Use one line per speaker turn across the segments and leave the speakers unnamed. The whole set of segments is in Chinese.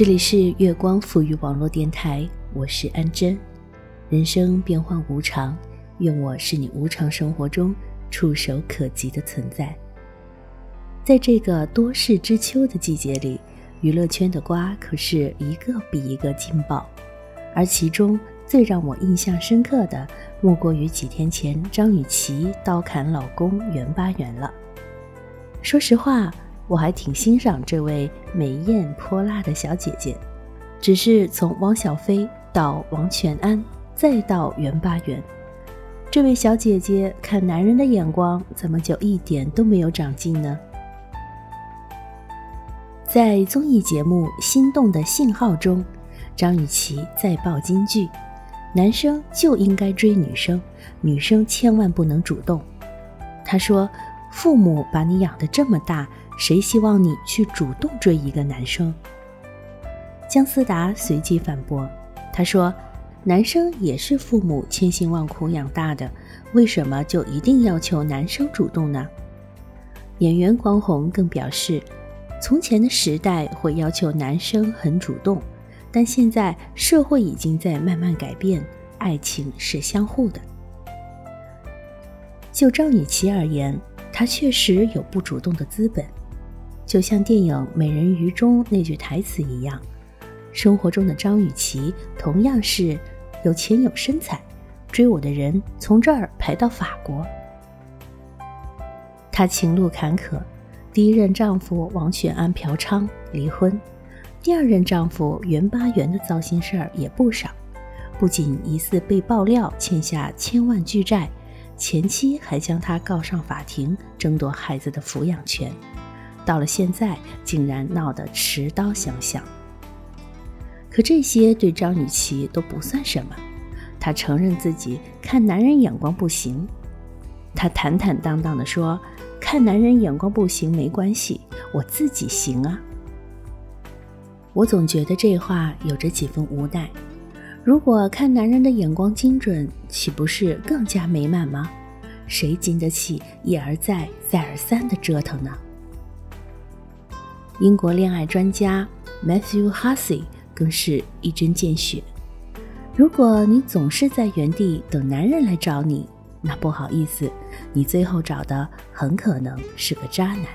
这里是月光赋予网络电台，我是安珍。人生变幻无常，愿我是你无常生活中触手可及的存在。在这个多事之秋的季节里，娱乐圈的瓜可是一个比一个劲爆，而其中最让我印象深刻的，莫过于几天前张雨绮刀砍老公袁巴元了。说实话。我还挺欣赏这位美艳泼辣的小姐姐，只是从汪小菲到王全安，再到袁巴元，这位小姐姐看男人的眼光怎么就一点都没有长进呢？在综艺节目《心动的信号》中，张雨绮再爆金句：“男生就应该追女生，女生千万不能主动。”她说：“父母把你养得这么大。”谁希望你去主动追一个男生？姜思达随即反驳，他说：“男生也是父母千辛万苦养大的，为什么就一定要求男生主动呢？”演员关宏更表示，从前的时代会要求男生很主动，但现在社会已经在慢慢改变，爱情是相互的。就张雨绮而言，她确实有不主动的资本。就像电影《美人鱼》中那句台词一样，生活中的张雨绮同样是有钱有身材，追我的人从这儿排到法国。她情路坎坷，第一任丈夫王全安嫖娼离婚，第二任丈夫袁巴元的糟心事儿也不少，不仅疑似被爆料欠下千万巨债，前妻还将他告上法庭，争夺孩子的抚养权。到了现在，竟然闹得持刀相向。可这些对张雨绮都不算什么，她承认自己看男人眼光不行。她坦坦荡荡地说：“看男人眼光不行没关系，我自己行啊。”我总觉得这话有着几分无奈。如果看男人的眼光精准，岂不是更加美满吗？谁经得起一而再、再而三的折腾呢？英国恋爱专家 Matthew Hussey 更是一针见血。如果你总是在原地等男人来找你，那不好意思，你最后找的很可能是个渣男。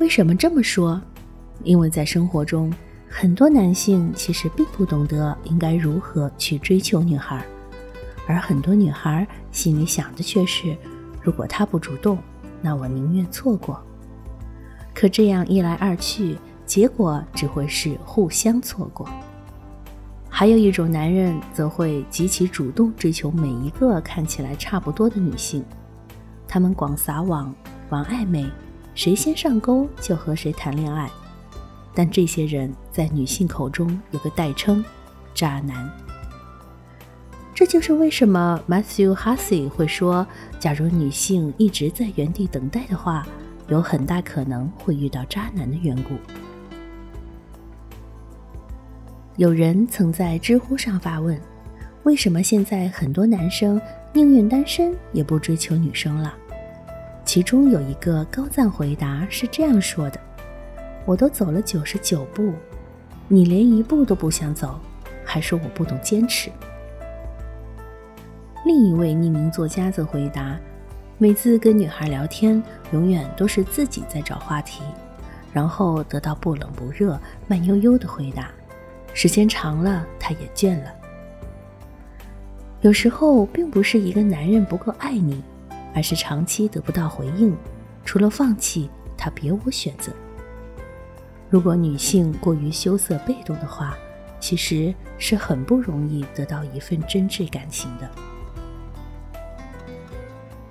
为什么这么说？因为在生活中，很多男性其实并不懂得应该如何去追求女孩，而很多女孩心里想的却是：如果他不主动，那我宁愿错过。可这样一来二去，结果只会是互相错过。还有一种男人，则会极其主动追求每一个看起来差不多的女性，他们广撒网、玩暧昧，谁先上钩就和谁谈恋爱。但这些人在女性口中有个代称——渣男。这就是为什么 Matthew Hussey 会说，假如女性一直在原地等待的话。有很大可能会遇到渣男的缘故。有人曾在知乎上发问：“为什么现在很多男生宁愿单身也不追求女生了？”其中有一个高赞回答是这样说的：“我都走了九十九步，你连一步都不想走，还说我不懂坚持。”另一位匿名作家则回答。每次跟女孩聊天，永远都是自己在找话题，然后得到不冷不热、慢悠悠的回答。时间长了，他也倦了。有时候，并不是一个男人不够爱你，而是长期得不到回应，除了放弃，他别无选择。如果女性过于羞涩被动的话，其实是很不容易得到一份真挚感情的。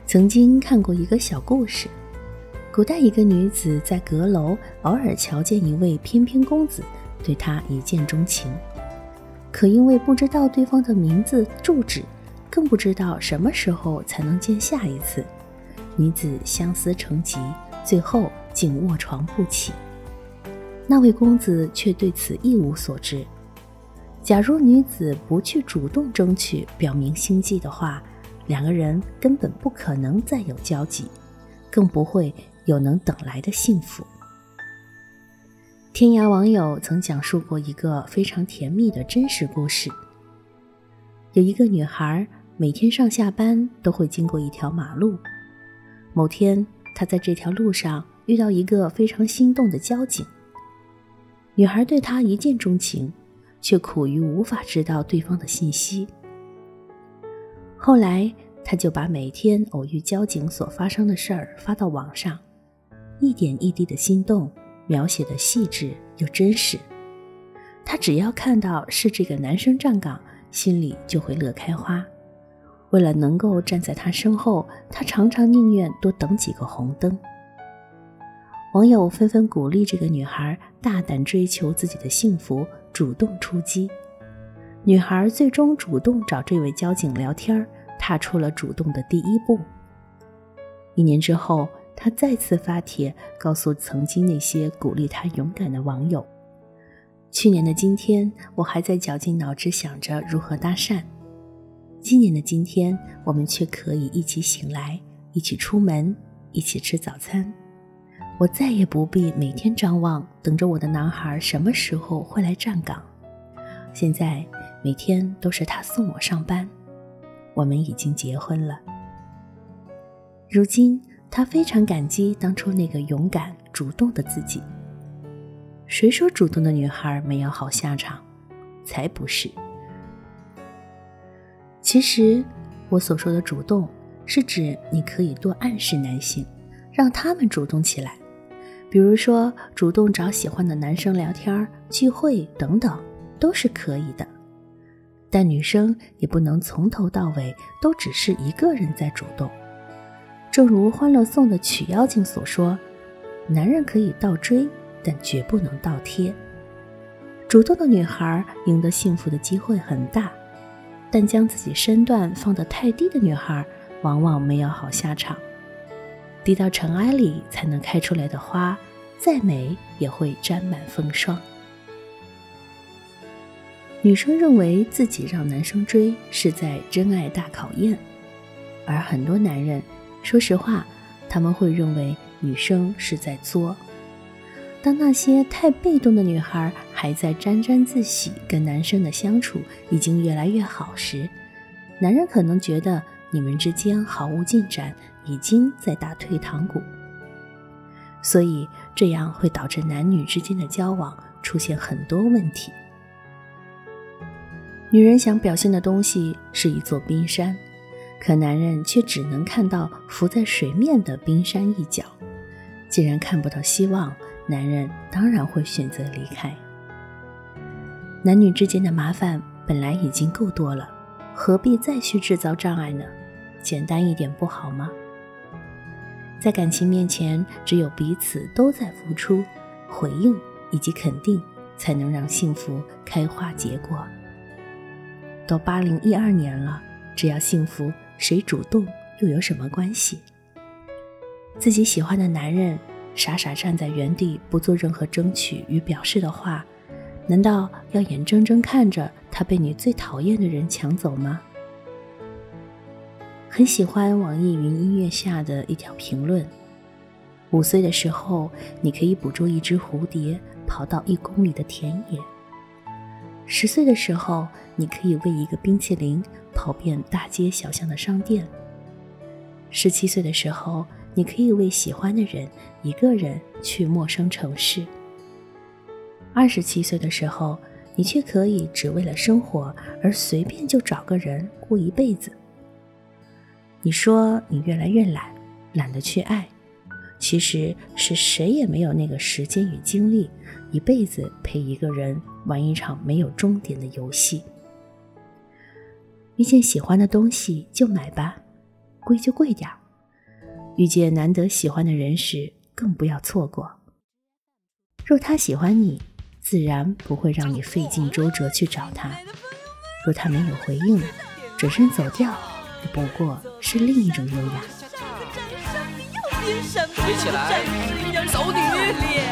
曾经看过一个小故事，古代一个女子在阁楼偶尔瞧见一位翩翩公子，对他一见钟情。可因为不知道对方的名字住址，更不知道什么时候才能见下一次，女子相思成疾，最后竟卧床不起。那位公子却对此一无所知。假如女子不去主动争取，表明心迹的话，两个人根本不可能再有交集，更不会有能等来的幸福。天涯网友曾讲述过一个非常甜蜜的真实故事。有一个女孩每天上下班都会经过一条马路，某天她在这条路上遇到一个非常心动的交警。女孩对他一见钟情，却苦于无法知道对方的信息。后来，她就把每天偶遇交警所发生的事儿发到网上，一点一滴的心动。描写的细致又真实，他只要看到是这个男生站岗，心里就会乐开花。为了能够站在他身后，他常常宁愿多等几个红灯。网友纷纷鼓励这个女孩大胆追求自己的幸福，主动出击。女孩最终主动找这位交警聊天，踏出了主动的第一步。一年之后。她再次发帖告诉曾经那些鼓励她勇敢的网友：“去年的今天，我还在绞尽脑汁想着如何搭讪；今年的今天，我们却可以一起醒来，一起出门，一起吃早餐。我再也不必每天张望，等着我的男孩什么时候会来站岗。现在每天都是他送我上班。我们已经结婚了。如今。”他非常感激当初那个勇敢主动的自己。谁说主动的女孩没有好下场？才不是。其实，我所说的主动，是指你可以多暗示男性，让他们主动起来。比如说，主动找喜欢的男生聊天、聚会等等，都是可以的。但女生也不能从头到尾都只是一个人在主动。正如《欢乐颂》的曲妖精所说：“男人可以倒追，但绝不能倒贴。主动的女孩赢得幸福的机会很大，但将自己身段放得太低的女孩，往往没有好下场。低到尘埃里才能开出来的花，再美也会沾满风霜。”女生认为自己让男生追是在真爱大考验，而很多男人。说实话，他们会认为女生是在作。当那些太被动的女孩还在沾沾自喜，跟男生的相处已经越来越好时，男人可能觉得你们之间毫无进展，已经在打退堂鼓。所以这样会导致男女之间的交往出现很多问题。女人想表现的东西是一座冰山。可男人却只能看到浮在水面的冰山一角，既然看不到希望，男人当然会选择离开。男女之间的麻烦本来已经够多了，何必再去制造障碍呢？简单一点不好吗？在感情面前，只有彼此都在付出、回应以及肯定，才能让幸福开花结果。都八零一二年了，只要幸福。谁主动又有什么关系？自己喜欢的男人傻傻站在原地不做任何争取与表示的话，难道要眼睁睁看着他被你最讨厌的人抢走吗？很喜欢网易云音乐下的一条评论：五岁的时候，你可以捕捉一只蝴蝶跑到一公里的田野；十岁的时候，你可以为一个冰淇淋。跑遍大街小巷的商店。十七岁的时候，你可以为喜欢的人一个人去陌生城市。二十七岁的时候，你却可以只为了生活而随便就找个人过一辈子。你说你越来越懒，懒得去爱，其实是谁也没有那个时间与精力，一辈子陪一个人玩一场没有终点的游戏。遇见喜欢的东西就买吧，贵就贵点儿。遇见难得喜欢的人时，更不要错过。若他喜欢你，自然不会让你费尽周折去找他；若他没有回应，转身走掉，不过是另一种优雅。
飞起来，走女！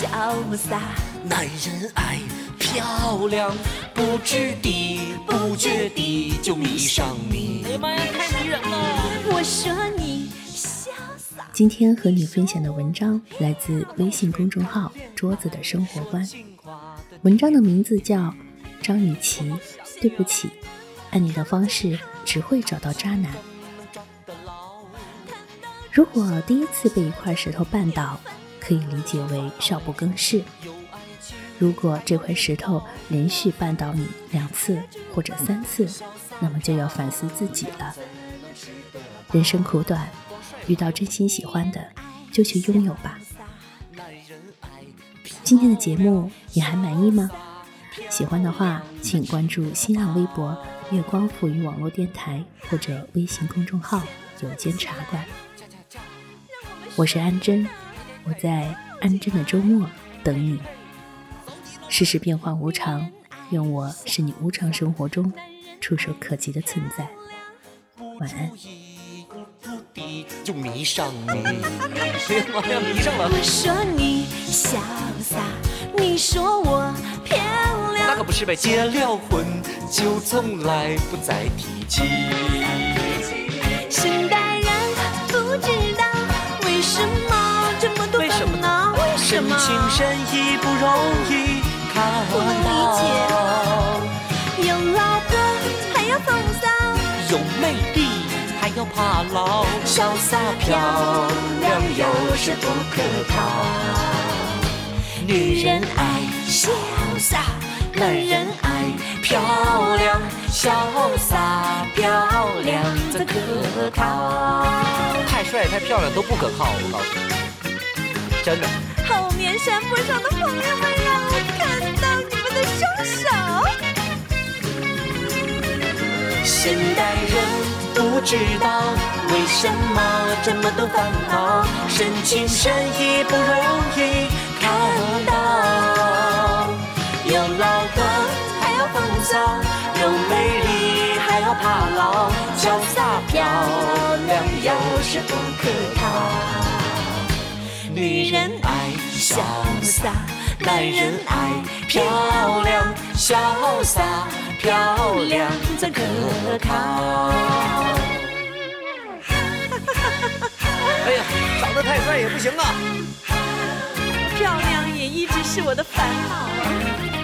潇洒，男人爱。漂亮，不知地不觉地就迷上你。哎呀妈呀，太迷人了！我说你潇洒。
今天和你分享的文章来自微信公众号“桌子的生活观”，文章的名字叫《张雨绮》，对不起，按你的方式只会找到渣男。如果第一次被一块石头绊倒，可以理解为少不更事；如果这块石头连续绊倒你两次或者三次，那么就要反思自己了。人生苦短。遇到真心喜欢的，就去拥有吧。今天的节目你还满意吗？喜欢的话，请关注新浪微博“月光赋予网络电台”或者微信公众号“有间茶馆”。我是安珍，我在安贞的周末等你。世事变化无常，愿我是你无常生活中触手可及的存在。晚安。
就迷上你，哎呀迷上了。我说你潇洒，你说我漂亮，那可不是呗。结了婚就从来不再提起。什么？深情深意不容易看到。有老婆还要风骚，有魅力还。要怕老，潇洒漂亮有时不可靠。女人爱潇洒，男人爱漂亮，潇洒漂亮怎可靠？太帅太漂亮都不可靠，我告诉你，真的。后面山坡上的朋友们，让我看到你们的双手。现代人。不知道为什么这么多烦恼，深情深潇洒，男人爱漂亮，潇洒。漂亮怎可靠？哎呀，长得太帅也不行啊！漂亮也一直是我的烦恼。